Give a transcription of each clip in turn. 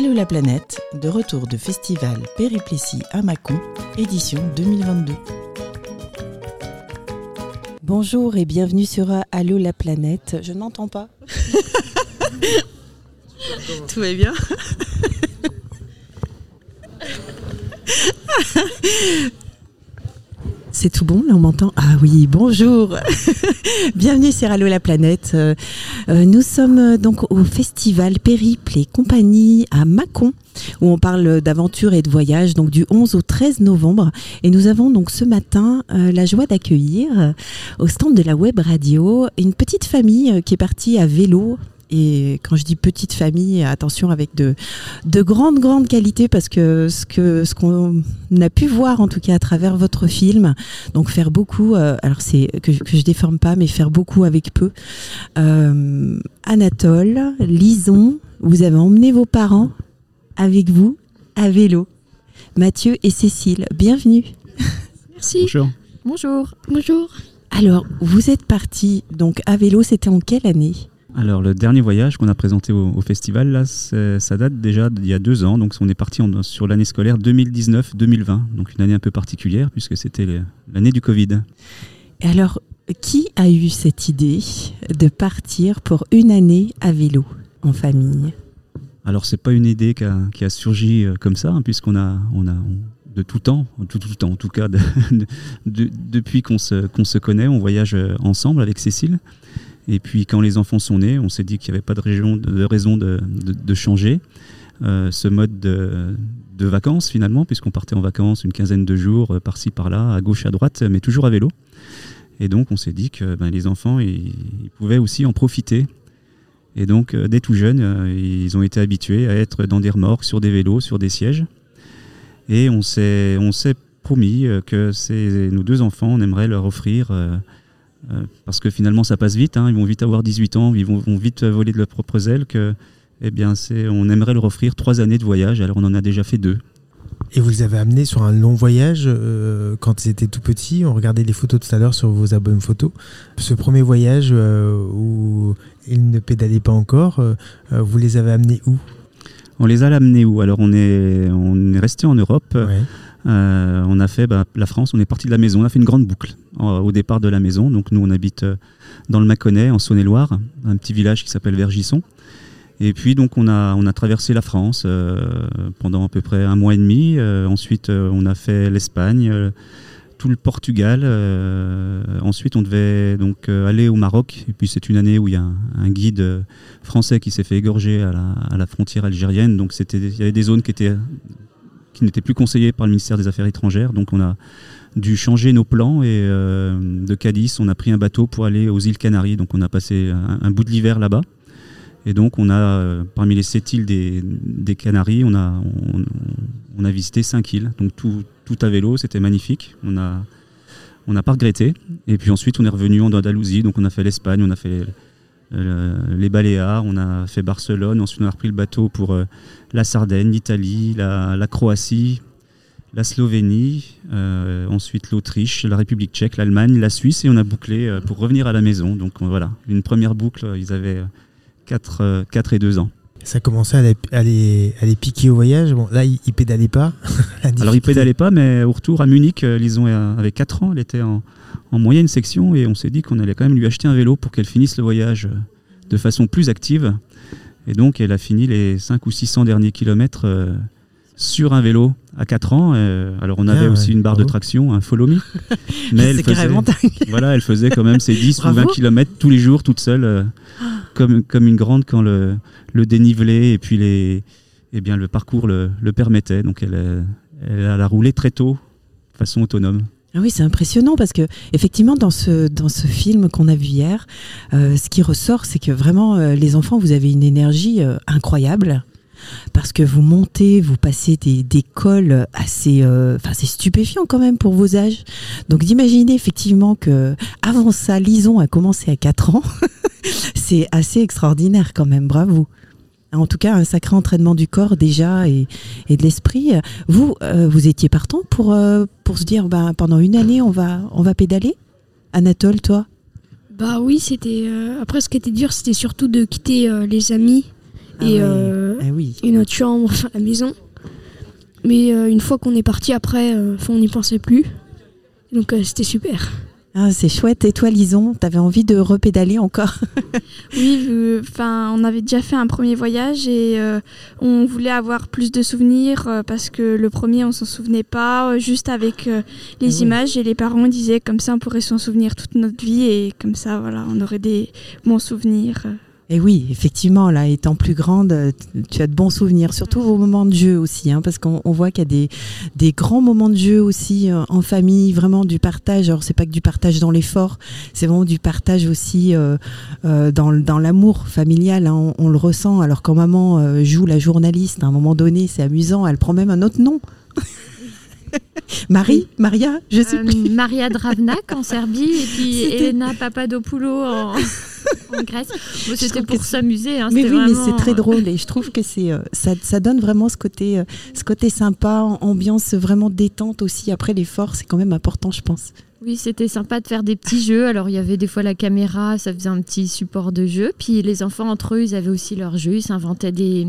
Allô la planète, de retour de festival Périplessis à Mâcon, édition 2022. Bonjour et bienvenue sur Allô la planète. Je ne m'entends pas. Tout va bien C'est tout bon, là on m'entend Ah oui, bonjour Bienvenue sur Allo la planète. Euh, euh, nous sommes euh, donc au festival Périple et compagnie à Mâcon où on parle d'aventure et de voyage donc du 11 au 13 novembre et nous avons donc ce matin la joie d'accueillir au stand de la web radio une petite famille qui est partie à vélo et quand je dis petite famille, attention avec de, de grandes, grandes qualités parce que ce que ce qu'on a pu voir en tout cas à travers votre film, donc faire beaucoup, euh, alors c'est que, que je déforme pas, mais faire beaucoup avec peu. Euh, Anatole, Lison, vous avez emmené vos parents avec vous à vélo. Mathieu et Cécile, bienvenue. Merci. Bonjour. Bonjour. Bonjour. Alors, vous êtes partis donc à vélo, c'était en quelle année? Alors le dernier voyage qu'on a présenté au, festival, là, ça date déjà d'il y a deux ans, donc on est parti sur l'année scolaire 2019-2020, donc une année un peu particulière puisque c'était l'année du Covid. Et alors, qui a eu cette idée de partir pour une année à vélo en famille? Alors c'est pas une idée qui a, surgi euh, comme ça, hein, puisqu'on a, on a de tout temps, tout, tout temps en tout cas, depuis qu'on se, qu'on se connaît, on voyage euh, ensemble avec Cécile. Et puis quand les enfants sont nés, on s'est dit qu'il n'y avait pas de, raison de, changer euh, ce mode de, vacances finalement, puisqu'on partait en vacances une quinzaine de jours euh, par-ci par-là, à gauche, à droite, mais toujours à vélo. Et donc on s'est dit que ben, les enfants, ils, pouvaient aussi en profiter. Et donc euh, dès tout jeunes, ils ont été habitués à être dans des remorques, sur des vélos, sur des sièges. Et on s'est promis que nos deux enfants, on aimerait leur offrir parce que finalement ça passe vite, hein. ils vont vite avoir 18 ans, ils vont, vite voler de leurs propres ailes, que, eh bien, on aimerait leur offrir trois années de voyage, alors on en a déjà fait deux. Et vous les avez amenés sur un long voyage euh, quand ils étaient tout petits. On regardait les photos tout à l'heure sur vos albums photos. Ce premier voyage euh, où ils ne pédalaient pas encore, vous les avez amenés où? On les a amenés où? Alors on est, on est resté en Europe. Euh, on a fait bah, la France, on est parti de la maison, on a fait une grande boucle au départ de la maison. Donc nous, on habite euh, dans le Mâconnais, en Saône-et-Loire, un petit village qui s'appelle Vergisson. Et puis donc on a, traversé la France euh, pendant à peu près un mois et demi. ensuite on a fait l'Espagne, tout le Portugal. ensuite on devait donc aller au Maroc. Et puis c'est une année où il y a un, guide français qui s'est fait égorger à la, à la frontière algérienne. Donc il y avait des zones qui étaient qui n'était plus conseillé par le ministère des Affaires étrangères. Donc on a dû changer nos plans et euh, de Cadiz, on a pris un bateau pour aller aux îles Canaries. Donc on a passé un, bout de l'hiver là-bas. Et donc on a, euh, parmi les sept îles des, Canaries, on a, on, a visité cinq îles. Donc tout, tout à vélo, c'était magnifique. On a, on n'a pas regretté. Et puis ensuite, on est revenu en Andalousie. Donc on a fait l'Espagne, on a fait les Baléares, on a fait Barcelone, ensuite on a repris le bateau pour euh, la Sardaigne, l'Italie, la, Croatie, la Slovénie, euh, ensuite l'Autriche, la République tchèque, l'Allemagne, la Suisse, et on a bouclé pour revenir à la maison. Donc voilà, une première boucle, ils avaient 4, 4 et 2 ans. Ça commençait à les, à les, piquer au voyage. Bon, là, ils, pédalaient pas. Alors, ils pédalaient pas, mais au retour à Munich, Lison avait 4 ans. Elle était en, en moyenne section et on s'est dit qu'on allait quand même lui acheter un vélo pour qu'elle finisse le voyage euh, de façon plus active. Et donc elle a fini les 5 ou 600 derniers kilomètres euh, sur un vélo à 4 ans. Euh, alors on avait ah aussi une barre de traction, un follow me. Mais elle faisait, voilà, elle faisait quand même ses 10 ou 20 kilomètres tous les jours toute seule, comme, comme une grande quand le, le dénivelé et puis les, eh bien, le parcours le, le permettait. Donc elle, elle a roulé très tôt, de façon autonome. Ah oui, c'est impressionnant parce que effectivement dans ce dans ce film qu'on a vu hier, euh, ce qui ressort, c'est que vraiment euh, les enfants, vous avez une énergie euh, incroyable parce que vous montez, vous passez des, des cols assez, enfin c'est stupéfiant quand même pour vos âges. Donc d'imaginer effectivement que avant ça, Lison a commencé à 4 ans, c'est assez extraordinaire quand même. Bravo en tout cas un sacré entraînement du corps déjà et, de l'esprit. Vous, euh, vous étiez partant pour, euh, pour se dire ben, pendant une année on va, on va pédaler Anatole, toi? Bah oui, c'était. Euh, après, ce qui était dur, c'était surtout de quitter les amis. Ah et oui. et notre chambre, enfin la maison. Mais une fois qu'on est parti après, on n'y pensait plus. Donc c'était super. Ah, c'est chouette. Et toi, Lison, t'avais envie de repédaler encore Oui, enfin, on avait déjà fait un premier voyage et euh, on voulait avoir plus de souvenirs euh, parce que le premier, on s'en souvenait pas, euh, juste avec euh, les Ah oui. images et les parents disaient comme ça, on pourrait s'en souvenir toute notre vie et comme ça, voilà, on aurait des bons souvenirs. Et oui, effectivement, là, étant plus grande, euh, tu as de bons souvenirs, surtout au moment de jeu aussi, hein, parce qu'on on voit qu'il y a des, des grands moments de jeu aussi euh, en famille, vraiment du partage. Alors, c'est pas que du partage dans l'effort, c'est vraiment du partage aussi euh, euh, dans, dans l'amour familial. hein, on, on le ressent. Alors, quand maman euh, joue la journaliste, à un moment donné, c'est amusant, elle prend même un autre nom. Marie, Maria, je sais Euh, plus. Maria Dravnak en Serbie et puis Elena Papadopoulou en, en Grèce. Bon, C'était pour s'amuser. hein, Mais oui, mais c'est très euh, drôle et je trouve que c'est euh, ça, ça donne vraiment ce côté, ce côté sympa, ambiance vraiment détente aussi. Après l'effort, c'est quand même important, je pense. Oui, c'était sympa de faire des petits jeux. Alors, il y avait des fois la caméra, ça faisait un petit support de jeu. Puis les enfants, entre eux, ils avaient aussi leurs jeux. Ils s'inventaient des,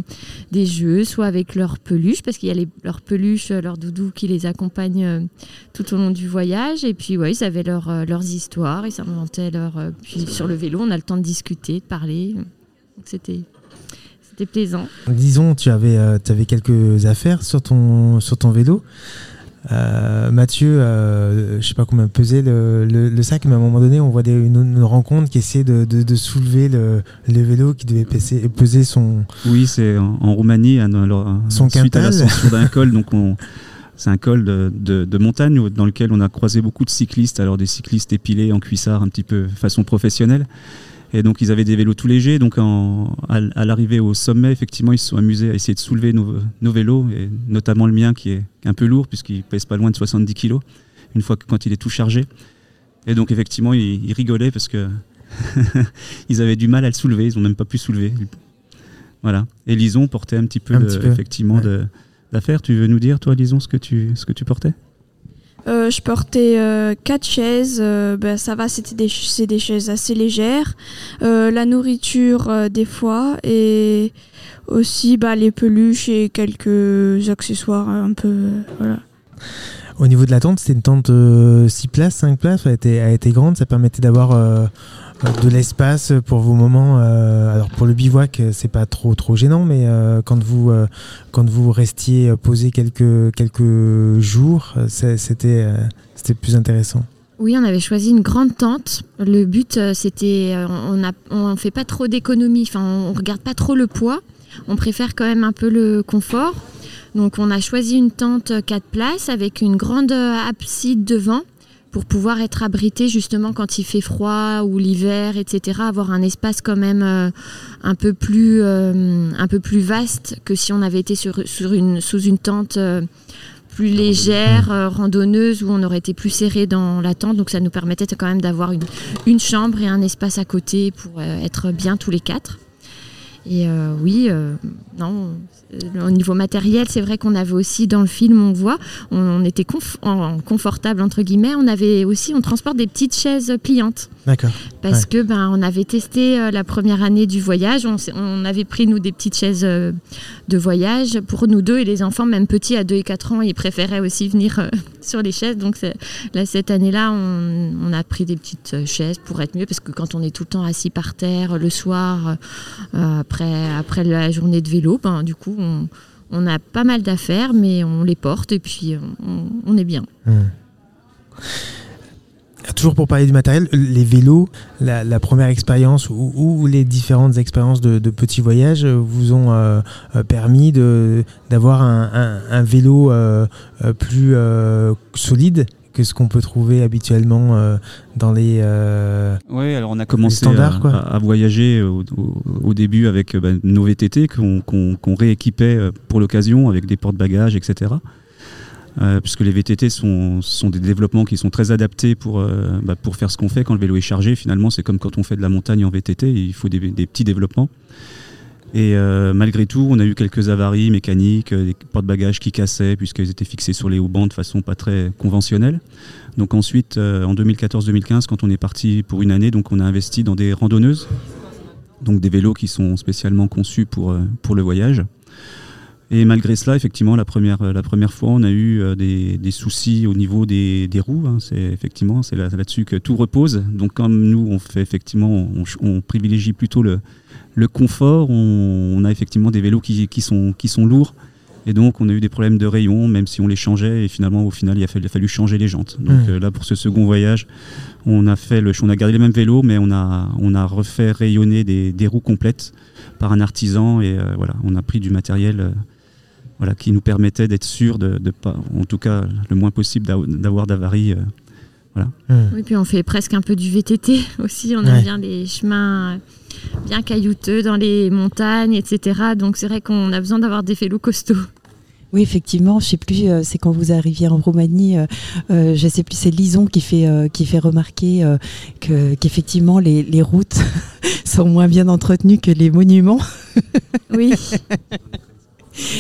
des jeux, soit avec leurs peluches, parce qu'il y a les, leurs peluches, leurs doudous qui les accompagnent euh, tout au long du voyage. Et puis, ouais, ils avaient leurs, euh, histoires, ils s'inventaient leurs. euh, puis sur le vélo, on a le temps de discuter, de parler. Donc, c'était. Plaisant. Disons, tu avais, tu avais quelques affaires sur ton, sur ton vélo. Euh, Mathieu, euh, je sais pas combien pesait le, le- le sac, mais à un moment donné, on voit des- une, une rencontre qui essaie de, de- de soulever le, le vélo qui devait peser, peser son. Oui, c'est en, en Roumanie, alors, Son suite à l'ascension d'un col. Donc on, c'est un col de, de- de montagne dans lequel on a croisé beaucoup de cyclistes, alors des cyclistes épilés en cuissard, un petit peu façon professionnelle. Et donc ils avaient des vélos tout légers. Donc en- à, l'arrivée au sommet, effectivement, ils se sont amusés à essayer de soulever nos, nos vélos, et notamment le mien qui est un peu lourd puisqu'il pèse pas loin de 70 kg une fois que quand il est tout chargé. Et donc effectivement, ils, ils rigolaient parce que ils avaient du mal à le soulever. Ils ont même pas pu soulever. Voilà. Et Lison portait un petit peu, Un de- petit peu, effectivement ouais. de d'affaires. Tu veux nous dire, toi, Lison, ce que tu, ce que tu portais? Euh, je portais euh, quatre chaises. euh, ben, ça va, c'était des, c'est des chaises assez légères. Euh, la nourriture, des fois. Et aussi bah, les peluches et quelques accessoires un peu. voilà. Au niveau de la tente, c'était une tente 6 places, 5 places. Elle était, elle était grande, ça permettait d'avoir de l'espace pour vos moments. euh, alors pour le bivouac, c'est pas trop trop gênant, mais euh, quand vous euh, quand vous restiez posé quelques jours, c'était plus intéressant. Oui, on avait choisi une grande tente. Le but, c'était, on ne on fait pas trop d'économie, enfin, on regarde pas trop le poids. On préfère quand même un peu le confort. Donc, on a choisi une tente 4 places avec une grande abside devant pour pouvoir être abrité justement quand il fait froid ou l'hiver, etc. Avoir un espace quand même euh, un peu plus, euh, un peu plus vaste que si on avait été sur, sur une, sous une tente. euh, plus légère, randonneuse, où on aurait été plus serré dans la tente. Donc ça nous permettait quand même d'avoir une, une chambre et un espace à côté pour être bien tous les quatre. Et euh, oui, euh, non, euh, au niveau matériel, c'est vrai qu'on avait aussi dans le film, on voit, on, on était conf- en- confortable entre guillemets. On avait aussi, on transporte des petites chaises pliantes D'accord. parce Ouais. que ben on avait testé euh, la première année du voyage, on, avait pris nous des petites chaises de voyage pour nous deux et les enfants même petits à 2 et 4 ans, ils préféraient aussi venir sur les chaises. Donc là cette année-là, on, on a pris des petites chaises pour être mieux parce que quand on est tout le temps assis par terre le soir euh, après la journée de vélo, ben du coup on on a pas mal d'affaires, mais on les porte et puis on, est bien. Hmm. Toujours pour parler du matériel, les vélos, la, première expérience ou, les différentes expériences de, petits voyages vous ont euh, euh, permis d'avoir un, vélo euh, plus solide? Que ce qu'on peut trouver habituellement euh, dans les... euh, Oui, alors on a commencé standards, à, quoi. à- à voyager au, au- au début avec euh, bah, nos VTT qu'on qu'on- qu'on rééquipait euh, pour l'occasion avec des porte-bagages, etc. Euh, puisque les VTT sont, sont des développements qui sont très adaptés pour, euh, bah, pour faire ce qu'on fait quand le vélo est chargé. Finalement, c'est comme quand on fait de la montagne en VTT, il faut des, des petits développements. Et euh, malgré tout, on a eu quelques avaries mécaniques, euh, des porte-bagages qui cassaient puisqu'ils étaient fixés sur les haubans de façon pas très conventionnelle. Donc ensuite, euh, en 2014-2015, quand on est parti pour une année, donc on a investi dans des randonneuses, donc des vélos qui sont spécialement conçus pour, pour le voyage. Et malgré cela, effectivement, la première, la première fois, on a eu des, soucis au niveau des, roues. Hein. C'est effectivement c'est là, dessus que tout repose. Donc, comme nous, on fait effectivement, on privilégie plutôt le, le confort. On, on, a effectivement des vélos qui, qui, sont, qui sont lourds. Et donc, on a eu des problèmes de rayons, même si on les changeait. Et finalement, au final, il a fallu, il a fallu changer les jantes. Donc mmh. là, pour ce second voyage, on a, fait le, on a gardé les mêmes vélos, mais on a, on a refait rayonner des, des roues complètes par un artisan. Et euh, voilà, on a pris du matériel euh, voilà, qui nous permettait d'être sûr de, de, pas, en tout cas, le moins possible d'avoir d'avaries. Euh, voilà. Mmh. Oui, puis on fait presque un peu du VTT aussi. On aime bien des chemins bien caillouteux dans les montagnes, etc. Donc c'est vrai qu'on a besoin d'avoir des vélos costauds. Oui, effectivement, je sais plus, euh, c'est quand vous arriviez en Roumanie, euh, euh, je sais plus, c'est Lison qui fait euh, qui fait remarquer euh, que qu'effectivement les, les routes sont moins bien entretenues que les monuments. oui.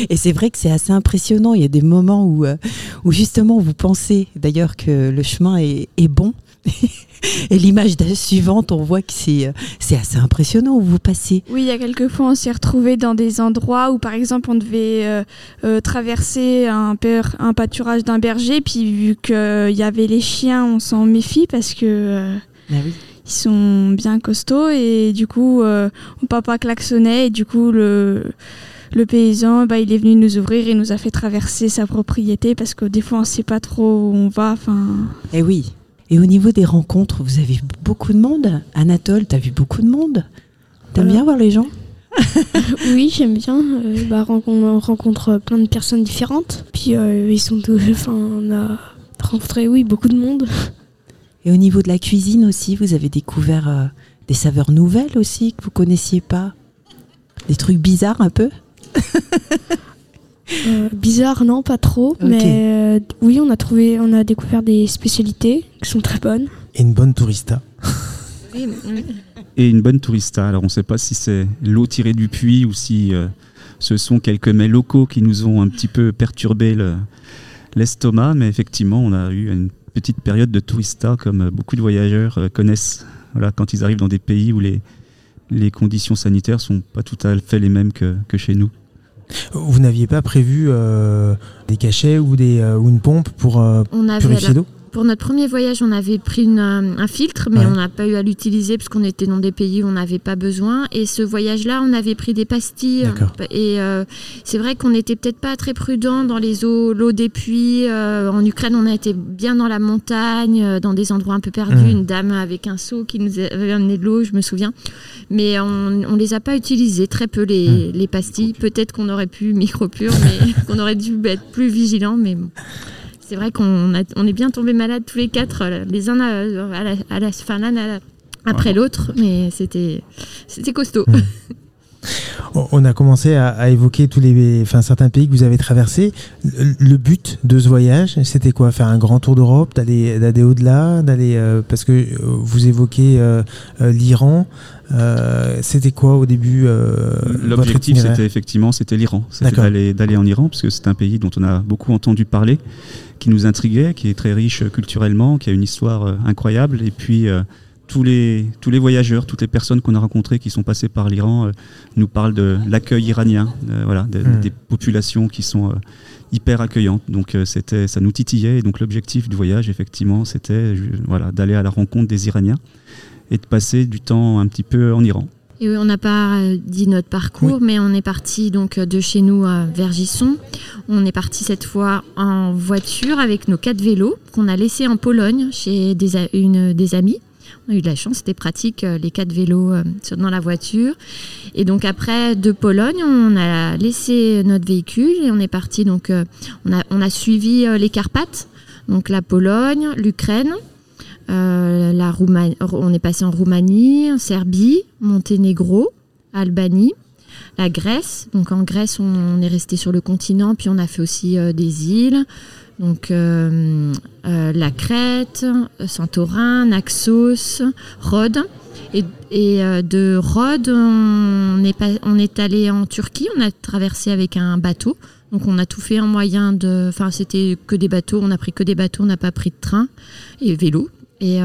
Et c'est vrai que c'est assez impressionnant. Il y a des moments où, euh, où justement vous pensez d'ailleurs que le chemin est, est bon. Et l'image suivante, on voit que c'est euh, c'est assez impressionnant où vous passez. Oui, il y a quelques fois, on s'est retrouvé dans des endroits où, par exemple, on devait euh, euh, traverser un, un pâturage d'un berger, puis vu qu'il y avait les chiens, on s'en méfie parce que euh, ah oui. ils sont bien costauds et du coup, mon papa klaxonnait et du coup, le le paysan, bah, il est venu nous ouvrir et nous a fait traverser sa propriété parce que des fois on ne sait pas trop où on va. Enfin. Et oui. Et au niveau des rencontres, vous avez vu beaucoup de monde. Anatole, tu as vu beaucoup de monde. T'aimes Voilà. bien voir les gens? Oui, j'aime bien. Euh, bah, on rencontre plein de personnes différentes. Puis euh, ils sont tous. Enfin, on a rencontré, oui, beaucoup de monde. Et au niveau de la cuisine aussi, vous avez découvert euh, des saveurs nouvelles aussi que vous connaissiez pas? Des trucs bizarres un peu? Euh, bizarre, non, pas trop. Mais euh, oui, on a trouvé, on a découvert des spécialités qui sont très bonnes. Et une bonne tourista. Et une bonne tourista. Alors, on ne sait pas si c'est l'eau tirée du puits ou si euh, ce sont quelques mets locaux qui nous ont un petit peu perturbé le- l'estomac. Mais effectivement, on a eu une petite période de tourista comme beaucoup de voyageurs connaissent. Voilà, quand ils arrivent dans des pays où les, les conditions sanitaires sont pas tout à fait les mêmes que, que chez nous. Vous n'aviez pas prévu euh, des cachets ou, des, euh, ou une pompe pour euh, On avait purifier la- l'eau? Pour notre premier voyage, on avait pris une, euh, un filtre, mais Ouais. on n'a pas eu à l'utiliser parce qu'on était dans des pays où on n'avait pas besoin. Et ce voyage-là, on avait pris des pastilles. Et euh, c'est vrai qu'on n'était peut-être pas très prudent dans les eaux, l'eau des puits. Euh, en Ukraine, on a été bien dans la montagne, dans des endroits un peu perdus. Mhm. Une dame avec un seau qui nous avait amené de l'eau, je me souviens. Mais on ne les a pas utilisées, très peu les, les pastilles. Peut-être qu'on aurait pu micro-pure, mais qu'on aurait dû être plus vigilant. Mais bon. C'est vrai qu'on on est bien tombés malades tous les quatre, euh, les uns à, à la, à la- à après l'autre, mais c'était c'était costaud. On- a commencé à, à évoquer tous les, enfin, certains pays que vous avez traversés. Le, le but de ce voyage, c'était quoi? Faire un grand tour d'Europe, d'aller d'aller au-delà, d'aller euh, parce que euh, vous évoquez euh, l'Iran. Euh, c'était quoi au début L'objectif, c'était effectivement, c'était l'Iran. C'était d'aller, d'aller en Iran, parce que c'est un pays dont on a beaucoup entendu parler, qui nous intriguait, qui est très riche culturellement, qui a une histoire incroyable. Et puis, tous, les, tous les voyageurs, toutes les personnes qu'on a rencontrées qui sont passées par l'Iran euh, nous parlent de l'accueil iranien, euh, voilà, de- Hmm. des populations qui sont euh, hyper accueillantes. Donc, euh, c'était, ça nous titillait. Et donc, l'objectif du voyage, effectivement, c'était euh, voilà, d'aller à la rencontre des Iraniens et de passer du temps un petit peu en Iran. Et oui, on n'a pas dit notre parcours, mais on est parti donc de chez nous à Vergisson. On est parti cette fois en voiture avec nos quatre vélos qu'on a laissés en Pologne chez des, a- une, des amis. On a eu de la chance, c'était pratique, euh, les quatre vélos euh, dans la voiture. Et donc après, de Pologne, on a laissé notre véhicule et on est parti. Donc, euh, on, a, suivi les Carpates, donc la Pologne, l'Ukraine. la Roumanie, on est passé en Roumanie, en Serbie, Monténégro, Albanie, la Grèce. Donc en Grèce, on est resté sur le continent, puis on a fait aussi des îles. Donc euh, euh, la Crète, Santorin, Naxos, Rhodes. Et, euh, de Rhodes, on est, on est allé en Turquie, on a traversé avec un bateau. Donc on a tout fait en moyen de... Enfin c'était que des bateaux, on a pris que des bateaux, on n'a pas pris de train et vélo. Et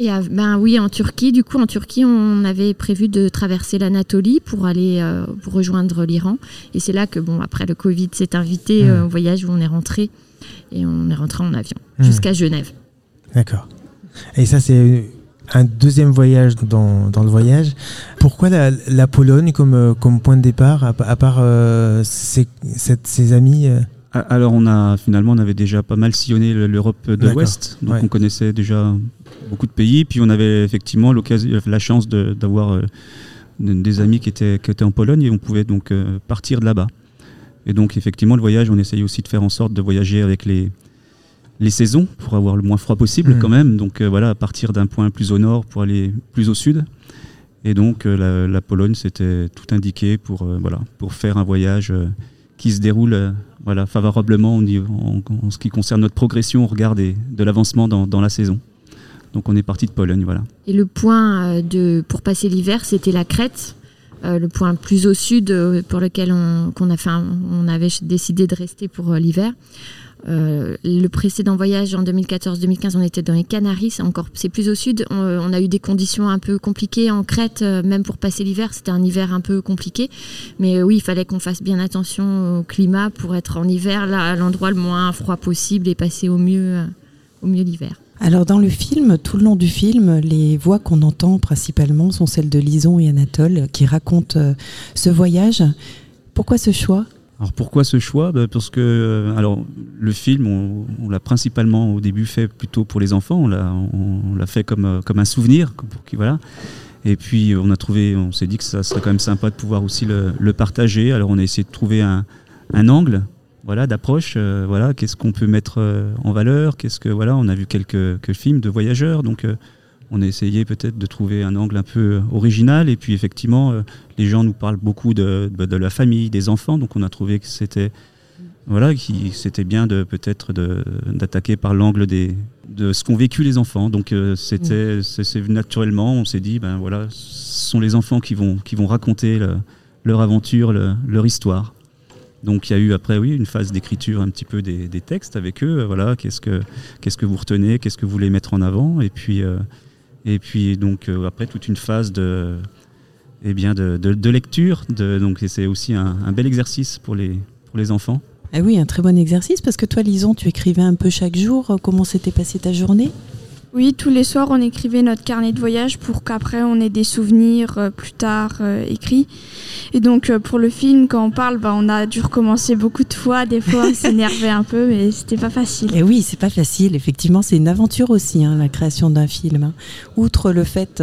euh, Et ben oui, en Turquie, du coup, en Turquie, on avait prévu de traverser l'Anatolie pour aller pour rejoindre l'Iran. Et c'est là que, bon, après le Covid s'est invité mmh. au voyage où on est rentré. Et on est rentré en avion mmh. jusqu'à Genève. D'accord. Et ça, c'est un deuxième voyage dans, dans le voyage. Pourquoi la, la Pologne comme, euh, comme point de départ, à, part euh, ses, ses, amis euh? Alors, on a finalement, on avait déjà pas mal sillonné l'Europe de l'Ouest, donc on connaissait déjà beaucoup de pays. Puis on avait effectivement la chance d'avoir des amis qui étaient, qui étaient en Pologne et on pouvait donc partir de là-bas. Et donc, effectivement, le voyage, on essayait aussi de faire en sorte de voyager avec les, les saisons pour avoir le moins froid possible mmh. quand même. Donc euh, voilà, à partir d'un point plus au nord pour aller plus au sud. Et donc euh, la, Pologne, c'était tout indiqué pour, euh, voilà, pour faire un voyage qui se déroule voilà, favorablement en, ce qui concerne notre progression au regard de l'avancement dans, la saison. Donc on est parti de Pologne, voilà. Et le point de, pour passer l'hiver, c'était la Crète. le point plus au sud pour lequel on, a on avait décidé de rester pour l'hiver. Euh, le précédent voyage en 2014-2015, on était dans les Canaries, c'est encore c'est plus au sud. On, a eu des conditions un peu compliquées en Crète, euh, même pour passer l'hiver, c'était un hiver un peu compliqué. Mais euh, oui, il fallait qu'on fasse bien attention au climat pour être en hiver là à l'endroit le moins froid possible et passer au mieux au mieux l'hiver. Alors dans le film, tout le long du film, les voix qu'on entend principalement sont celles de Lison et Anatole qui racontent ce voyage. Pourquoi ce choix? Alors pourquoi ce choix? Bah, Parce que euh, le film, on, l'a principalement au début fait plutôt pour les enfants, on l'a, fait comme, euh, comme un souvenir. Voilà. Et puis on a trouvé, on s'est dit que ça serait quand même sympa de pouvoir aussi le, partager. Alors on a essayé de trouver un angle voilà, d'approche. Euh, voilà, qu'est-ce qu'on peut mettre en valeur Qu'est-ce que voilà, on a vu quelques, quelques films de voyageurs, donc on a essayé peut-être de trouver un angle un peu original. Et puis effectivement, euh, les gens nous parlent beaucoup de, de, la famille, des enfants. Donc on a trouvé que c'était voilà, qui c'était bien de peut-être d'attaquer par l'angle des de ce qu'ont vécu les enfants. Donc euh, c'était c'est venu naturellement. On s'est dit ben voilà, ce sont les enfants qui vont qui vont raconter leur aventure, leur histoire. Donc il y a eu après oui une phase d'écriture un petit peu des, textes avec eux. Voilà, qu'est-ce que vous retenez, qu'est-ce que vous voulez mettre en avant, et puis euh, donc euh, après toute une phase de, eh bien de, lecture. De, donc c'est aussi un, un, bel exercice pour les, pour les enfants. Ah oui, un très bon exercice parce que toi, Lison, tu écrivais un peu chaque jour. Comment s'était passée ta journée? Oui, tous les soirs, on écrivait notre carnet de voyage pour qu'après, on ait des souvenirs euh, plus tard euh, écrits. Et donc, euh, pour le film, quand on parle, bah, on a dû recommencer beaucoup de fois. Des fois, on s'énervait un peu, mais c'était pas facile. Et oui, c'est pas facile. Effectivement, c'est une aventure aussi, hein, la création d'un film. Hein. Outre le fait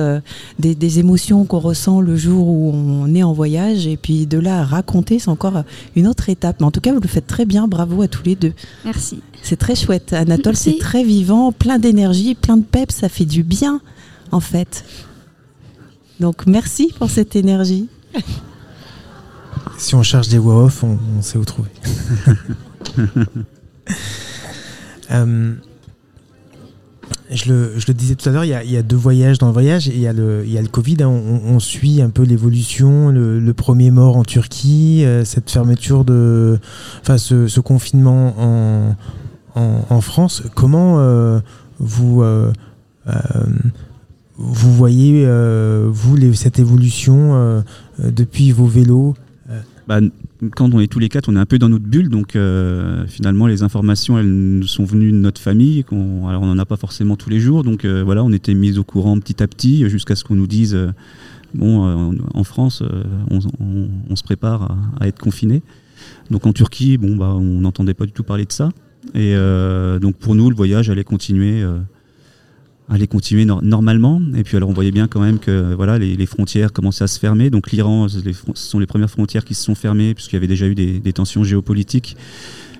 des, des, émotions qu'on ressent le jour où on est en voyage, et puis de là à raconter, c'est encore une autre étape. Mais en tout cas, vous le faites très bien. Bravo à tous les deux. Merci. C'est très chouette. Anatole, c'est très vivant, plein d'énergie, plein de pep. Ça fait du bien, en fait. Donc, merci pour cette énergie. Si on cherche des voix off, on, sait où trouver. Euh, je, le, disais tout à l'heure, il, y, a deux voyages dans le voyage. Il y a le, il y a le Covid. Hein. on, suit un peu l'évolution, le, premier mort en Turquie, euh, cette fermeture de. Enfin, ce confinement en, en, France. Comment euh, vous, euh, euh, vous voyez, vous, cette évolution depuis vos vélos bah, quand on est tous les quatre, on est un peu dans notre bulle, donc finalement les informations elles nous sont venues de notre famille. On, alors on n'en a pas forcément tous les jours, donc voilà, on était mis au courant petit à petit jusqu'à ce qu'on nous dise bon, en France, on, se prépare à, être confiné. Donc en Turquie, bon, bah, on n'entendait pas du tout parler de ça. Et euh, donc pour nous, le voyage allait continuer, euh, allait continuer normalement. Et puis alors on voyait bien quand même que voilà, les, frontières commençaient à se fermer. Donc l'Iran, ce sont les premières frontières qui se sont fermées puisqu'il y avait déjà eu des, tensions géopolitiques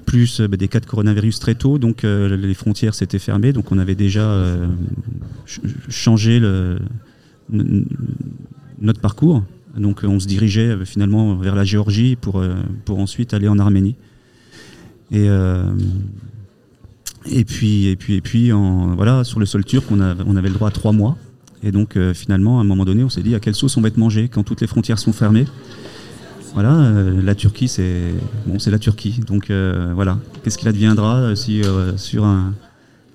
plus bah, des cas de coronavirus très tôt, donc euh, les frontières s'étaient fermées, donc on avait déjà changé notre parcours. Donc on se dirigeait finalement vers la Géorgie pour, pour ensuite aller en Arménie. Et, euh, et puis, et puis, et puis en, voilà, sur le sol turc, on, avait le droit à trois mois. Et donc, euh, finalement, à un moment donné, on s'est dit à quelle sauce on va être mangé quand toutes les frontières sont fermées? Voilà, euh, la Turquie, c'est bon, la Turquie. Donc voilà, qu'est-ce qu'il adviendra si sur un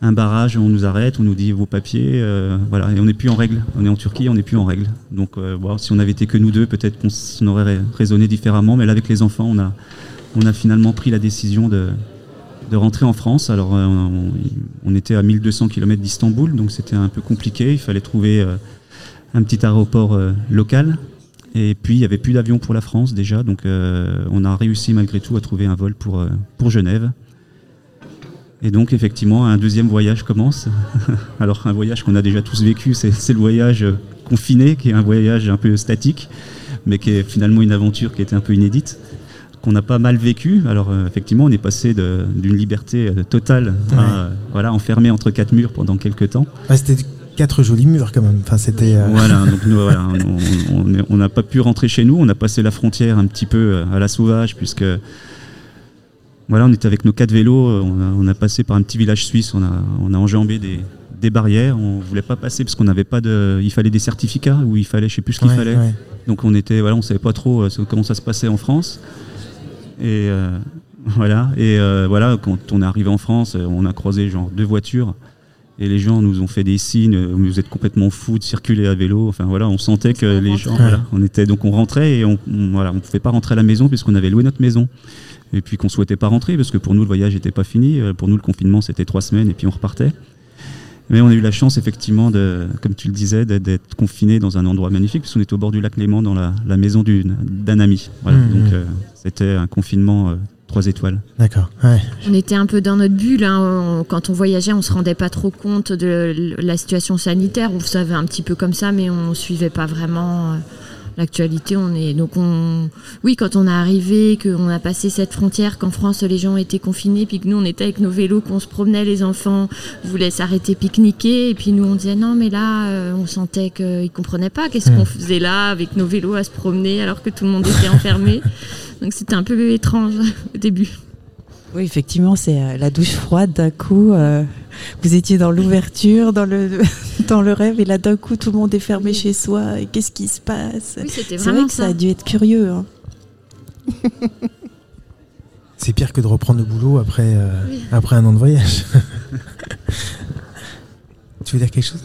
un barrage, on nous arrête, on nous dit vos papiers, voilà, et on n'est plus en règle. On est en Turquie, on n'est plus en règle. Donc, si on avait été que nous deux, peut-être qu'on aurait raisonné différemment, mais là, avec les enfants, on a, on a finalement pris la décision de, rentrer en France. Alors, on, était à 1200 km d'Istanbul, donc c'était un peu compliqué. Il fallait trouver un petit aéroport local et puis, il n'y avait plus d'avion pour la France déjà, donc euh, on a réussi malgré tout à trouver un vol euh, pour Genève. Et donc, effectivement, un deuxième voyage commence. Alors, un voyage qu'on a déjà tous vécu, c'est le voyage confiné, qui est un voyage un peu statique, mais qui est finalement une aventure qui était un peu inédite, qu'on a pas mal vécu. Alors, euh, effectivement, on est passé d'une liberté totale à voilà, enfermé entre quatre murs pendant quelques temps. C'était quatre jolis murs quand même. Enfin, c'était. Euh, voilà, donc nous, voilà, on n'a pas pu rentrer chez nous. On a passé la frontière un petit peu euh, à la sauvage puisque. Voilà, on était avec nos quatre vélos. Euh, on a, passé par un petit village suisse. On a, on a enjambé des, des barrières. On voulait pas passer parce qu'on n'avait pas de. Il fallait des certificats ou il fallait, je sais plus ce qu'il fallait. Donc on était, voilà, on savait pas trop comment ça se passait en France. Et voilà. Et voilà, quand on est arrivé en France, on a croisé genre deux voitures. Et les gens nous ont fait des signes euh, vous êtes complètement fous de circuler à vélo. Enfin voilà on sentait que les gens on était donc on rentrait et on, voilà on pouvait pas rentrer à la maison puisqu'on avait loué notre maison. Et puis qu'on souhaitait pas rentrer parce que pour nous le voyage n'était pas fini. Euh, pour nous le confinement c'était trois semaines et puis on repartait mais on a eu la chance effectivement de comme tu le disais d'être confiné dans un endroit magnifique puisqu'on était au bord du lac Léman dans la, maison d'un ami voilà mmh, donc. Euh, c'était un confinement trois étoiles. D'accord. On était un peu dans notre bulle. Hein. quand on voyageait, on se rendait pas trop compte de la situation sanitaire. On savait un petit peu comme ça, mais on suivait pas vraiment euh, l'actualité. On est donc on, oui, quand on est arrivé, qu'on a passé cette frontière, qu'en France les gens étaient confinés, puis que nous on était avec nos vélos, qu'on se promenait, les enfants voulaient s'arrêter pique-niquer, et puis nous on disait non, mais là euh, on sentait qu'ils comprenaient pas. Qu'est-ce qu'on faisait là avec nos vélos à se promener alors que tout le monde était enfermé. Donc c'était un peu étrange au début. Oui, effectivement, c'est euh, la douche froide d'un coup. Euh, vous étiez dans l'ouverture, dans le, dans le rêve, et là d'un coup, tout le monde est fermé chez soi. Et qu'est-ce qui se passe? C'est vrai que ça. a dû être curieux. Hein. c'est pire que de reprendre le boulot après, euh, après un an de voyage. tu veux dire quelque chose?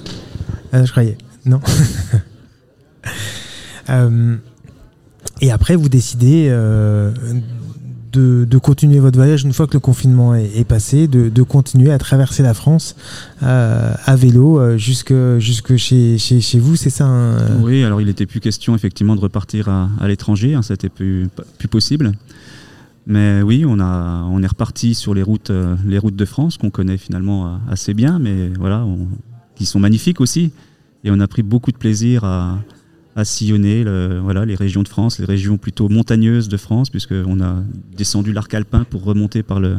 Ah, Je croyais. Non. Et après, vous décidez euh, de, continuer votre voyage une fois que le confinement est, passé, de, continuer à traverser la France euh, à vélo euh, jusque, jusque chez, chez, vous, c'est ça hein Oui, alors il n'était plus question effectivement de repartir à, l'étranger, hein, ça n'était plus, plus possible. Mais oui, on, a, on est reparti sur les routes, les routes de France qu'on connaît finalement assez bien, mais voilà, qui sont magnifiques aussi. Et on a pris beaucoup de plaisir à, à sillonner voilà, les régions de France, les régions plutôt montagneuses de France, puisqu'on a descendu l'arc alpin pour remonter par le,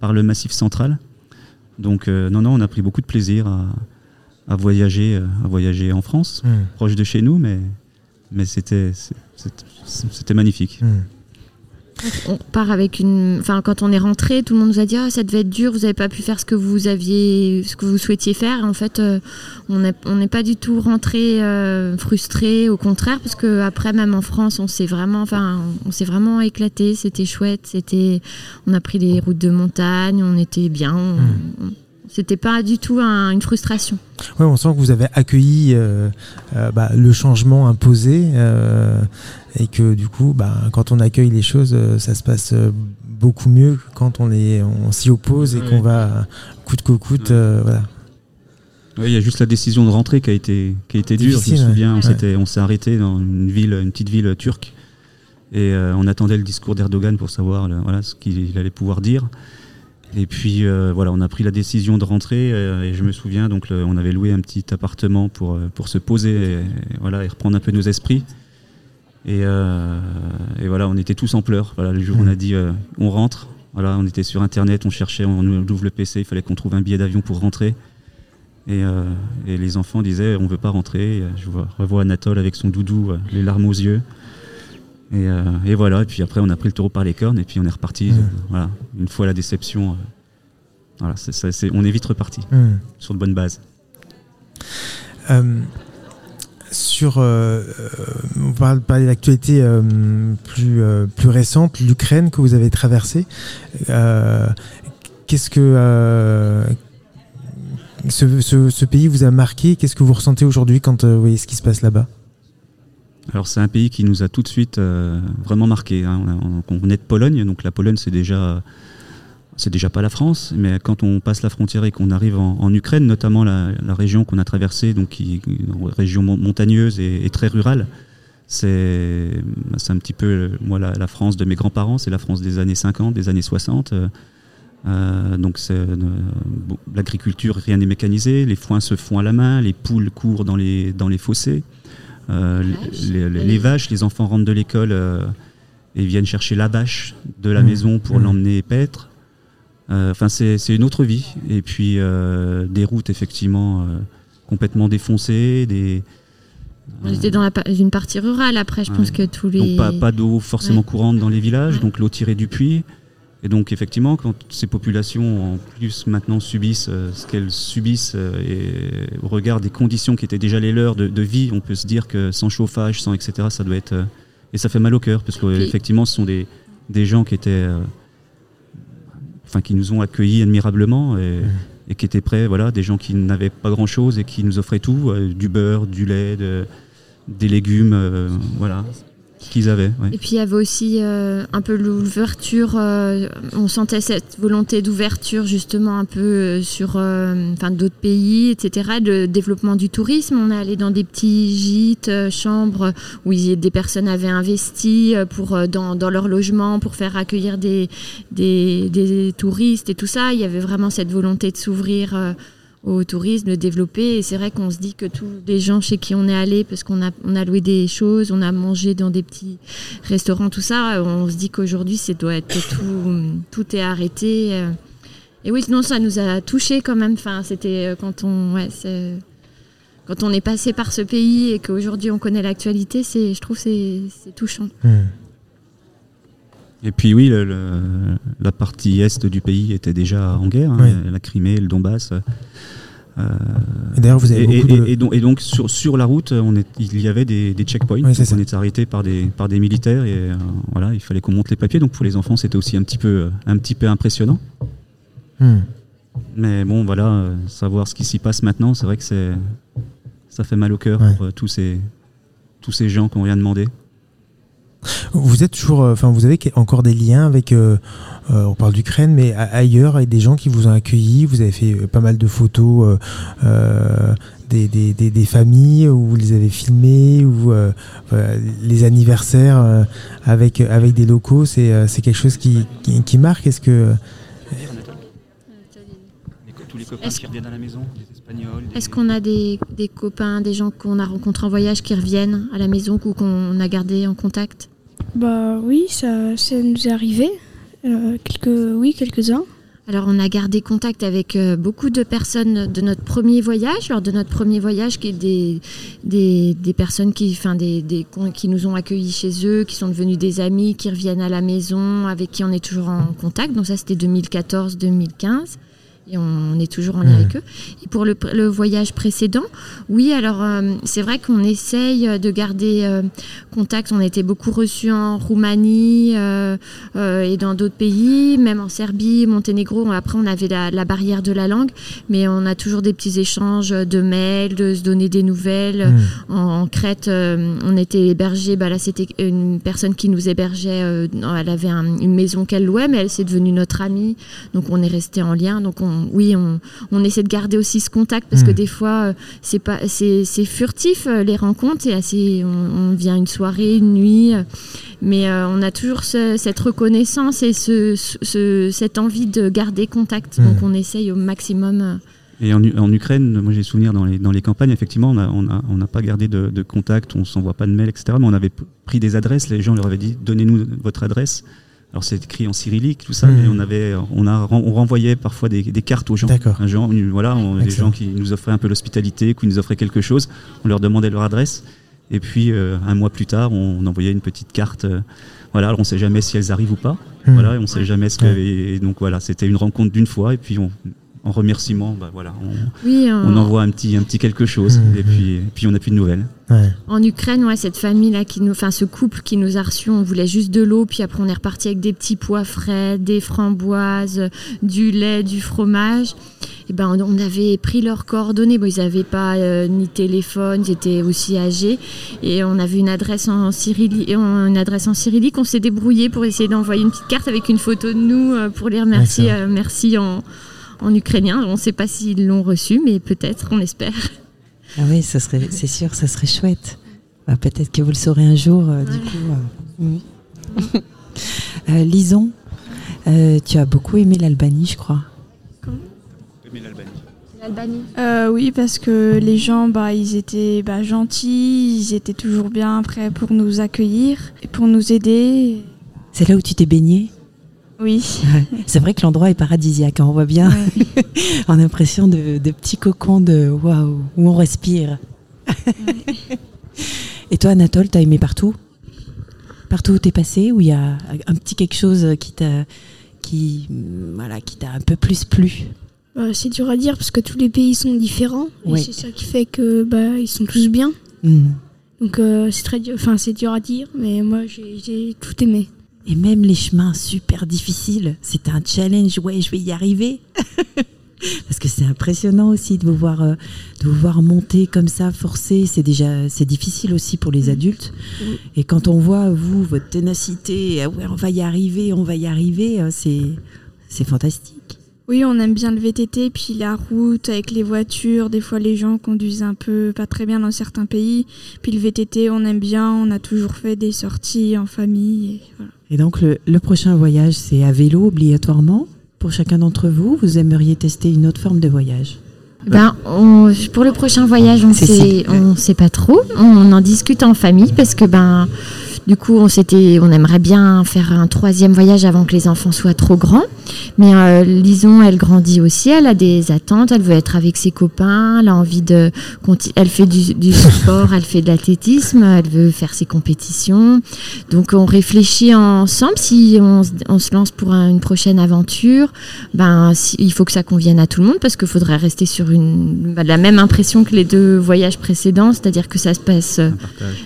par le massif central. Donc euh, non, non, on a pris beaucoup de plaisir à, à voyager, euh, à voyager en France, hmm. proche de chez nous, mais, mais c'était, magnifique. Hmm on part avec une. Enfin, quand on est rentré, tout le monde nous a dit ah, ça devait être dur, vous n'avez pas pu faire ce que vous aviez, ce que vous souhaitiez faire. en fait, euh, on n'est pas du tout rentré euh, frustré, au contraire, parce que après, même en France, on s'est vraiment, enfin, on s'est vraiment éclaté. C'était chouette. C'était, on a pris des routes de montagne, on était bien. Hmm. C'était pas du tout une frustration. Oui, on sent que vous avez accueilli euh, bah, le changement imposé et que du coup, bah, quand on accueille les choses, euh, ça se passe euh, beaucoup mieux que quand on, on s'y oppose et qu'on va coûte que coûte. Euh, voilà. il y a juste la décision de rentrer qui a été, qui a été dure. Je me souviens, on s'est arrêté dans une ville, une petite ville turque, et on attendait le discours d'Erdogan pour savoir voilà, ce qu'il allait pouvoir dire. Et puis voilà, on a pris la décision de rentrer et je me souviens donc on avait loué un petit appartement pour, pour se poser voilà, et reprendre un peu nos esprits. Euh, et, voilà, on était tous en pleurs. Voilà, le jour où on a dit euh, on rentre, voilà, on était sur internet, on cherchait, on ouvre le PC, il fallait qu'on trouve un billet d'avion pour rentrer. Et, euh, les enfants disaient on veut pas rentrer. je vois, revois Anatole avec son doudou, les larmes aux yeux. Et, voilà, et puis après on a pris le taureau par les cornes et puis on est reparti. voilà, une fois la déception, voilà, on est vite reparti sur de bonnes bases sur, euh, euh, on parle l'actualité euh, plus, plus récente, l'Ukraine que vous avez traversée. Qu'est-ce que ce, pays vous a marqué? Qu'est-ce que vous ressentez aujourd'hui quand vous voyez ce qui se passe là-bas? Alors c'est un pays qui nous a tout de suite vraiment marqué. Hein. On, venait de Pologne, donc la Pologne c'est déjà c'est déjà pas la France, mais quand on passe la frontière et qu'on arrive en, Ukraine, notamment la, région qu'on a traversée, donc une région montagneuse et, très rurale, c'est un petit peu moi la, France de mes grands-parents, c'est la France des années 50, des années 60. Euh, donc euh, l'agriculture, rien n'est mécanisé, les foins se font à la main, les poules courent dans les, dans les fossés, euh, les, vaches, les enfants rentrent de l'école et viennent chercher la vache de la mmh. maison pour mmh. l'emmener paître. Euh, enfin, c'est une autre vie. Et puis euh, des routes effectivement euh, complètement défoncées, des on était dans une partie rurale après, je pense que tous les. Donc pas, d'eau forcément courante dans les villages, donc l'eau tirée du puits. Et donc effectivement, quand ces populations en plus maintenant subissent ce qu'elles subissent et au regard des conditions qui étaient déjà les leurs de, vie, on peut se dire que sans chauffage, sans etc., ça doit être et ça fait mal au cœur parce qu'effectivement, ce sont des, des gens qui étaient enfin qui nous ont accueillis admirablement et, qui étaient prêts, voilà, des gens qui n'avaient pas grand chose et qui nous offraient tout, euh, du beurre, du lait, des légumes, euh, voilà Et puis il y avait aussi euh, un peu l'ouverture, euh, on sentait cette volonté d'ouverture justement un peu euh, sur d'autres pays, etc. Le développement du tourisme, on est allé dans des petits gîtes, chambres où des personnes avaient investi pour, dans, dans, leur logement pour faire accueillir des, des, des, touristes et tout ça. Il y avait vraiment cette volonté de s'ouvrir au tourisme, le développer. Et c'est vrai qu'on se dit que tous les gens chez qui on est allé, parce qu'on a, on a loué des choses, on a mangé dans des petits restaurants, tout ça, on se dit qu'aujourd'hui, c'est doit être tout, tout est arrêté. Et oui, non, ça nous a touché quand même. Enfin, c'était euh, quand on, ouais, quand on est passé par ce pays et qu'aujourd'hui on connaît l'actualité, c'est, je trouve, c'est, c'est touchant. Hmm. Et puis oui, la partie est du pays était déjà en guerre, hein, la Crimée, le Donbass. Euh, et d'ailleurs, vous avez et, donc, et, donc, sur, sur, la route, on est, il y avait des, des checkpoints. on était arrêté par des, par des militaires et euh, voilà, il fallait qu'on monte les papiers. Donc pour les enfants, c'était aussi un petit peu, un petit peu impressionnant. Hmm. Mais bon, voilà, euh, savoir ce qui s'y passe maintenant, c'est vrai que c'est, ça fait mal au cœur pour tous ces, tous ces gens qui ont rien demandé. Vous êtes toujours, enfin, vous avez encore des liens avec, euh, on parle d'Ukraine, mais ailleurs, avec des gens qui vous ont accueilli. Vous avez fait euh, pas mal de photos euh, des, familles où vous les avez filmées, ou les anniversaires avec, avec des locaux. C'est quelque chose qui, qui, marque. Est-ce que. Est-ce qu'on a des, des, copains, des gens qu'on a rencontrés en voyage qui reviennent à la maison ou qu'on a gardé en contact? Bah oui, ça, nous est arrivé. Euh, quelques, oui, quelques-uns. Alors on a gardé contact avec euh, beaucoup de personnes de notre premier voyage, lors de notre premier voyage, qui est des, des, personnes qui, des, des, qui nous ont accueillis chez eux, qui sont devenus des amis, qui reviennent à la maison, avec qui on est toujours en contact. Donc ça c'était 2014-2015 et on est toujours en lien avec eux. Et pour le, le voyage précédent, oui, alors euh, c'est vrai qu'on essaye de garder euh, contact. On a été beaucoup reçus en Roumanie euh, et dans d'autres pays, même en Serbie, Monténégro. Après, on avait la, la, barrière de la langue, mais on a toujours des petits échanges de mails, de se donner des nouvelles. Hmm. En, Crète, on était hébergés. Bah, là, c'était une personne qui nous hébergeait. elle avait une maison qu'elle louait, mais elle s'est devenue notre amie. Donc, on est resté en lien. Donc, on oui, on, essaie de garder aussi ce contact parce que hmm. des fois, euh, c'est pas, c'est, furtif euh, les rencontres. Et assez, on, vient une soirée, une nuit, euh, mais on a toujours cette reconnaissance et ce, cette envie de garder contact. Hmm. Donc, on essaye au maximum. Et en, Ukraine, moi j'ai souvenir dans les, dans les campagnes, effectivement, on n'a on a, pas gardé de, contact, on s'envoie pas de mail, etc. Mais on avait pris des adresses, les gens leur avaient dit donnez-nous votre adresse. Alors c'est écrit en cyrillique, tout ça, mais hmm. on avait, on a, on renvoyait parfois des, cartes aux gens. Un genre, voilà, des gens qui nous offraient un peu l'hospitalité, qui nous offraient quelque chose. On leur demandait leur adresse, et puis euh, un mois plus tard, on envoyait une petite carte. Euh, voilà, alors on ne sait jamais si elles arrivent ou pas. Hmm. Voilà, on sait jamais ce que. Et donc voilà, c'était une rencontre d'une fois, et puis on, en remerciement, bah voilà, on, on, envoie un petit, un petit quelque chose mmh, et, puis, puis on n'a plus de nouvelles. En Ukraine, ouais, cette famille là, qui nous, enfin ce couple qui nous a reçus, on voulait juste de l'eau, puis après on est reparti avec des petits pois frais, des framboises, du lait, du fromage. Et ben on avait pris leurs coordonnées. Bon, ils n'avaient pas euh, ni téléphone, ils étaient aussi âgés, et on avait une adresse en cyrillique, une adresse en cyrillique. On s'est débrouillé pour essayer d'envoyer une petite carte avec une photo de nous euh, pour les remercier. Euh, merci en en ukrainien. On ne sait pas s'ils l'ont reçu, mais peut-être, on espère. Ah oui, ça serait, c'est sûr, ça serait chouette. Bah, peut-être que vous le saurez un jour, euh, du coup. Euh. Euh, Lison, tu as beaucoup aimé l'Albanie, je crois. Aimé l'Albanie. L'Albanie. oui, parce que les gens, bah, ils étaient bah, gentils, ils étaient toujours bien prêts pour nous accueillir et pour nous aider. C'est là où tu t'es baigné? Oui. C'est vrai que l'endroit est paradisiaque. Hein, on voit bien. on a l'impression de, petits cocons de waouh où on respire. Et toi, Anatole, t'as aimé partout? Partout où t'es passé, où il y a un petit quelque chose qui t'a qui voilà qui t'a un peu plus plu? Bah, C'est dur à dire parce que tous les pays sont différents et c'est ça qui fait que bah ils sont tous bien. Hmm. Donc euh, c'est très dur, enfin c'est dur à dire, mais moi j'ai tout aimé. Et même les chemins super difficiles, c'est un challenge. Ouais, je vais y arriver. Parce que c'est impressionnant aussi de vous voir, euh, de vous voir monter comme ça, forcer. C'est déjà, c'est difficile aussi pour les adultes. Et quand on voit vous, votre ténacité, ah ouais, on va y arriver, on va y arriver, euh, c'est, c'est fantastique. Oui, on aime bien le VTT, puis la route avec les voitures. Des fois, les gens conduisent un peu pas très bien dans certains pays. Puis le VTT, on aime bien. On a toujours fait des sorties en famille. Et, donc, le, prochain voyage, c'est à vélo obligatoirement pour chacun d'entre vous. Vous aimeriez tester une autre forme de voyage? Ben, pour le prochain voyage, on ne on sait pas trop. On en discute en famille parce que ben du coup, on s'était, on aimerait bien faire un troisième voyage avant que les enfants soient trop grands. Mais euh, Lison, elle grandit aussi, elle a des attentes, elle veut être avec ses copains, elle a envie de, elle fait du, sport, elle fait de l'athlétisme, elle veut faire ses compétitions. Donc, on réfléchit ensemble si on, se lance pour une prochaine aventure. Ben, il faut que ça convienne à tout le monde parce qu'il faudrait rester sur une, ben, la même impression que les deux voyages précédents, c'est-à-dire que ça se passe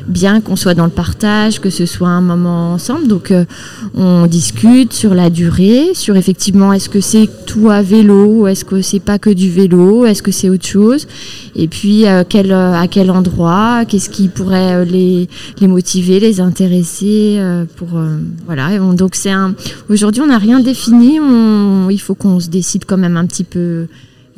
bien, qu'on soit dans le partage que ce soit un moment ensemble. Donc euh, on discute sur la durée, sur effectivement est-ce que c'est tout à vélo, est-ce que c'est pas que du vélo, est-ce que c'est autre chose, et puis euh, quel, euh, à quel endroit, qu'est-ce qui pourrait les, les motiver, les intéresser pour voilà. donc c'est un aujourd'hui on n'a rien défini, il faut qu'on se décide quand même un petit peu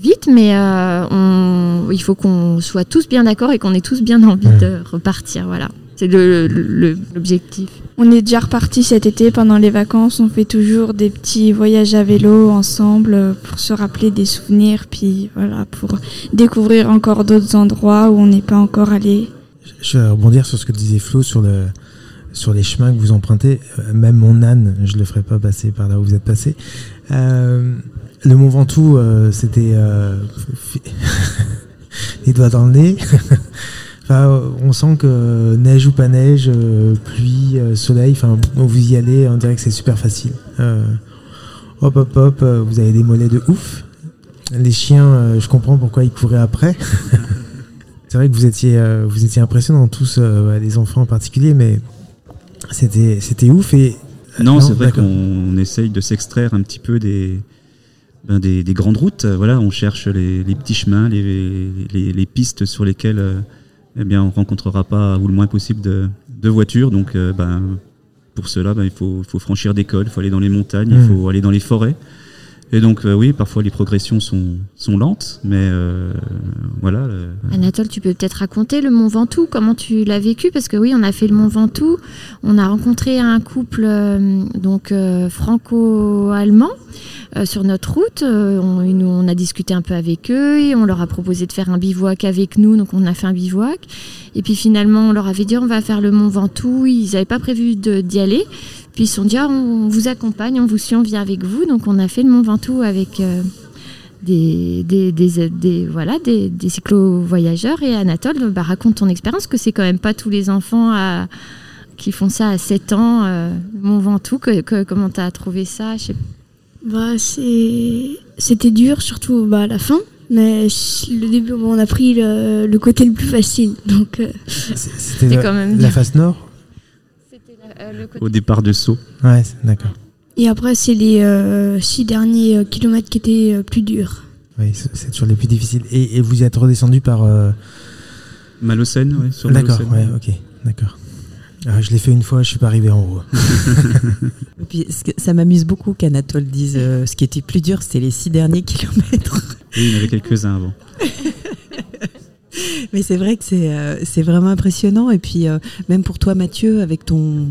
vite, mais il faut qu'on soit tous bien d'accord et qu'on ait tous bien envie de repartir. Voilà. C'est l'objectif. On est déjà reparti cet été pendant les vacances. On fait toujours des petits voyages à vélo ensemble pour se rappeler des souvenirs, puis voilà, pour découvrir encore d'autres endroits où on n'est pas encore allé. Je vais rebondir sur ce que disait Flo sur le sur les chemins que vous empruntez. Euh, même mon âne, je le ferai pas passer par là où vous êtes passé. Euh, le Mont Ventoux, euh, c'était les doigts dans le nez. on sent que neige ou pas neige, euh, pluie, euh, soleil, enfin, vous y allez, on dirait que c'est super facile. Euh, hop, hop, hop, vous avez des mollets de ouf. Les chiens, je comprends pourquoi ils couraient après. c'est vrai que vous étiez, vous étiez impressionnants tous, les enfants en particulier, mais c'était, c'était ouf. Et non, c'est vrai qu'on essaye de s'extraire un petit peu des, ben, des, grandes routes. Voilà, on cherche les, petits chemins, les, les, pistes sur lesquelles eh bien, on rencontrera pas ou le moins possible de, voitures. Donc, euh, ben, pour cela, ben, il faut, franchir des cols, il faut aller dans les montagnes, il mmh. faut aller dans les forêts. Et donc, euh, oui, parfois les progressions sont, sont lentes, mais euh, voilà. Anatole, tu peux peut-être raconter le Mont Ventoux, comment tu l'as vécu? Parce que oui, on a fait le Mont Ventoux, on a rencontré un couple donc franco-allemand euh, sur notre route. Euh, on, on, a discuté un peu avec eux et on leur a proposé de faire un bivouac avec nous. Donc on a fait un bivouac. Et puis finalement, on leur avait dit on va faire le Mont Ventoux. Ils n'avaient pas prévu d'y aller. Puis ils se sont dit ah, on vous accompagne, on vous suit, on vient avec vous. Donc on a fait le Mont Ventoux avec. Euh, des, des, des, voilà, des, des cyclo-voyageurs. Et Anatole, bah, raconte ton expérience, que c'est quand même pas tous les enfants à, qui font ça à 7 ans, Mont Ventoux. Que, comment tu as trouvé ça bah, C'était dur, surtout bah, à la fin. Mais le début, on a pris le, côté le plus facile. Donc, euh, C'était quand même la face nord? Euh, Au départ de saut. Ouais, d'accord. Et après, c'est les euh, six derniers kilomètres qui étaient plus durs. Oui, c'est toujours les plus difficiles. Et, vous y êtes redescendu par. Malocène, oui, sur D'accord, ouais, ok, d'accord. Ah, je l'ai fait une fois, je suis pas arrivé en haut. Et puis, ça m'amuse beaucoup qu'Anatole dise ce qui était plus dur, c'était les six derniers kilomètres. Oui, il y en avait quelques-uns avant. Mais c'est vrai que c'est euh, vraiment impressionnant. Et puis, euh, même pour toi, Mathieu, avec ton,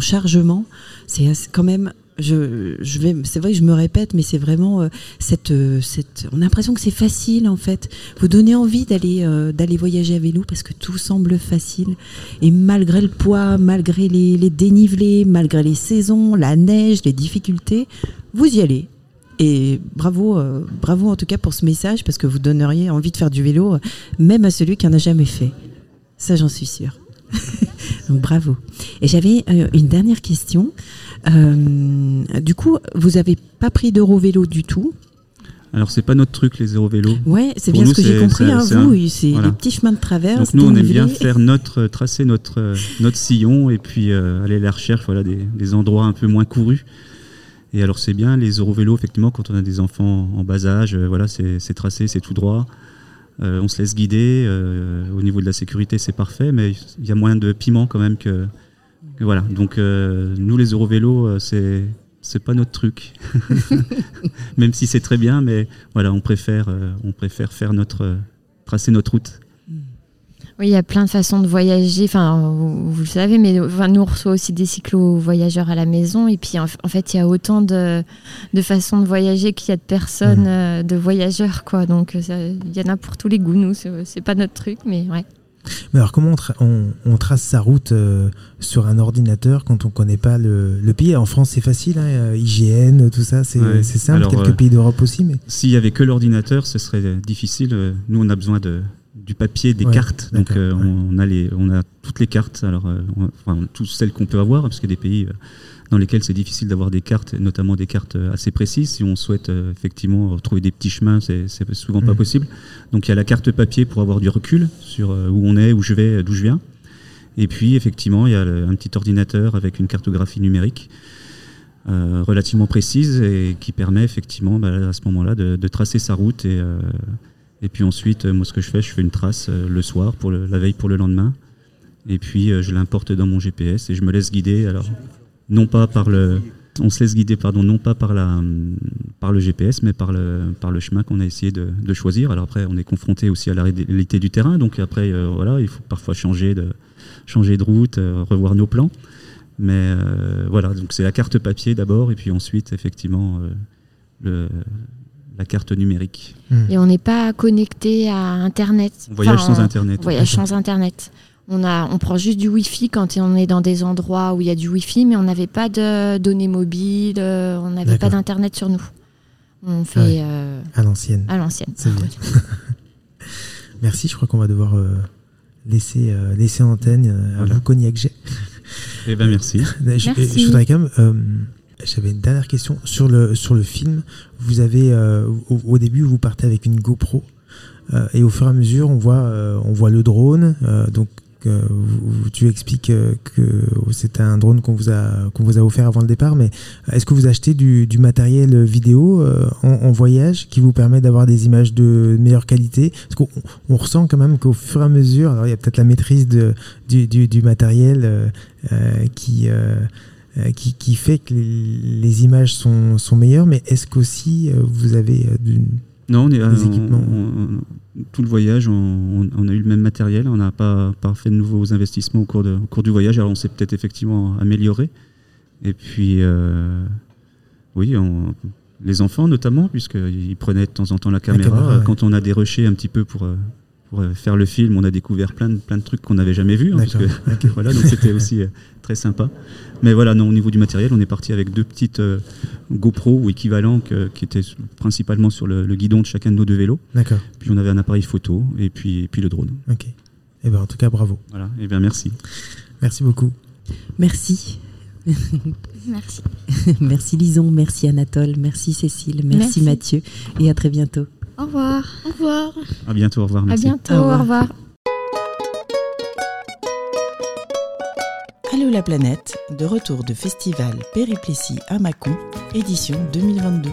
chargement, c'est quand même. Je, je vais, c'est vrai que je me répète, mais c'est vraiment euh, cette, cette. On a l'impression que c'est facile en fait. Vous donnez envie d'aller voyager à vélo parce que tout semble facile. Et malgré le poids, malgré les dénivelés, malgré les saisons, la neige, les difficultés, vous y allez. Et bravo, euh, bravo en tout cas pour ce message parce que vous donneriez envie de faire du vélo, euh, même à celui qui en a jamais fait. Ça, j'en suis sûre. Donc bravo. Et j'avais euh, une dernière question. du coup, vous n'avez pas pris d'euro-vélo du tout alors c'est pas notre truc les vélo. Ouais, c'est bien ce que j'ai compris. Hein, vous, c'est les petits chemins de traverse. Donc nous on aime bien faire notre tracer notre notre sillon et puis aller à la recherche voilà des, des, endroits un peu moins courus. Et alors c'est bien, les Eurovélos, effectivement, quand on a des enfants en bas âge, euh, voilà, c'est tracé, c'est tout droit. Euh, on se laisse guider. Euh, au niveau de la sécurité, c'est parfait, mais il y a moyen de piment quand même que. voilà. Donc nous, les Eurovélos, c'est c'est pas notre truc. même si c'est très bien, mais voilà, on préfère, on préfère faire notre tracer notre route. Oui, il y a plein de façons de voyager. Enfin, vous, le savez, mais nous, on reçoit aussi des cyclo-voyageurs à la maison. Et puis, en, fait, il y a autant de, façons de voyager qu'il y a de personnes, mmh. euh, de voyageurs, quoi. Donc, il y en a pour tous les goûts. Nous, c'est pas notre truc, mais ouais. Mais alors, comment on, trace sa route euh, sur un ordinateur quand on ne connaît pas le, pays? En France, c'est facile, hein, IGN, tout ça, c'est simple. Quelques euh, pays d'Europe aussi. mais S'il y avait que l'ordinateur, ce serait difficile. Nous, on a besoin de, du papier, des cartes. Donc euh, on, a les, on a toutes les cartes, alors euh, enfin, toutes celles qu'on peut avoir, parce qu'il y a des pays euh, dans lesquels c'est difficile d'avoir des cartes, notamment des cartes assez précises. Si on souhaite effectivement retrouver des petits chemins, c'est souvent pas possible. Donc il y a la carte papier pour avoir du recul sur où on est, où je vais, d'où je viens. Et puis effectivement, il y a un petit ordinateur avec une cartographie numérique. relativement précise et qui permet effectivement bah, à ce moment-là de, tracer sa route et, et puis ensuite, euh, moi, ce que je fais, je fais une trace euh, le soir, pour la veille pour le lendemain. Et puis, euh, je l'importe dans mon GPS et je me laisse guider. Alors, non pas par le. On se laisse guider, pardon, non pas par, la, par le GPS, mais par le, par le chemin qu'on a essayé de, de, choisir. Alors après, on est confronté aussi à la réalité du terrain, donc après, voilà, il faut parfois changer de, changer de route, revoir nos plans. Mais voilà, donc c'est la carte papier d'abord, et puis ensuite, effectivement, le, la carte numérique. Et on n'est pas connecté à Internet. On voyage sans Internet. On voyage sans Internet. On, a, on prend juste du Wi-Fi quand on est dans des endroits où il y a du Wi-Fi, mais on n'avait pas de données mobiles, euh, on n'avait pas d'Internet sur nous. On fait euh, à l'ancienne. À l'ancienne. C'est bien. Merci, je crois qu'on va devoir euh, laisser, laisser antenne à voilà. vous, Cognac G. Eh bien, merci. je, je, voudrais quand même j'avais une dernière question sur le sur le film. Vous avez euh, au, début vous partez avec une GoPro euh, et au fur et à mesure on voit euh, on voit le drone. donc tu expliques que c'est un drone qu'on vous a qu'on vous a offert avant le départ, mais est-ce que vous achetez du, du matériel vidéo en, voyage qui vous permet d'avoir des images de meilleure qualité? Parce qu'on on ressent quand même qu'au fur et à mesure, alors il y a peut-être la maîtrise de, du, du, du matériel qui euh, qui, fait que les, images sont, sont, meilleures, mais est-ce qu'aussi euh, vous avez euh, du, non, on est, des équipements Tout le voyage, on, a eu le même matériel, on n'a pas, pas, fait de nouveaux investissements au cours, de, au cours du voyage, alors on s'est peut-être effectivement amélioré. Et puis, oui, les enfants notamment, puisqu'ils prenaient de temps en temps la caméra. Quand on a déroché un petit peu pour pour faire le film, on a découvert plein de, plein de trucs qu'on n'avait jamais vus. Hein, voilà, donc c'était aussi euh, très sympa. Mais voilà, non, au niveau du matériel, on est parti avec deux petites euh, GoPro ou équivalents qui étaient principalement sur le, guidon de chacun de nos deux vélos. D'accord. Puis on avait un appareil photo et puis, et puis le drone. Ok. Et eh ben, en tout cas, bravo. Voilà, et eh bien merci. Merci beaucoup. Merci. merci. merci Lison, merci Anatole, merci Cécile, merci, Mathieu et à très bientôt. Au revoir. Au revoir. À bientôt, au revoir. Merci. À bientôt, Au revoir. Allô la planète, de retour de festival Périplétie à Mâcon, édition 2022.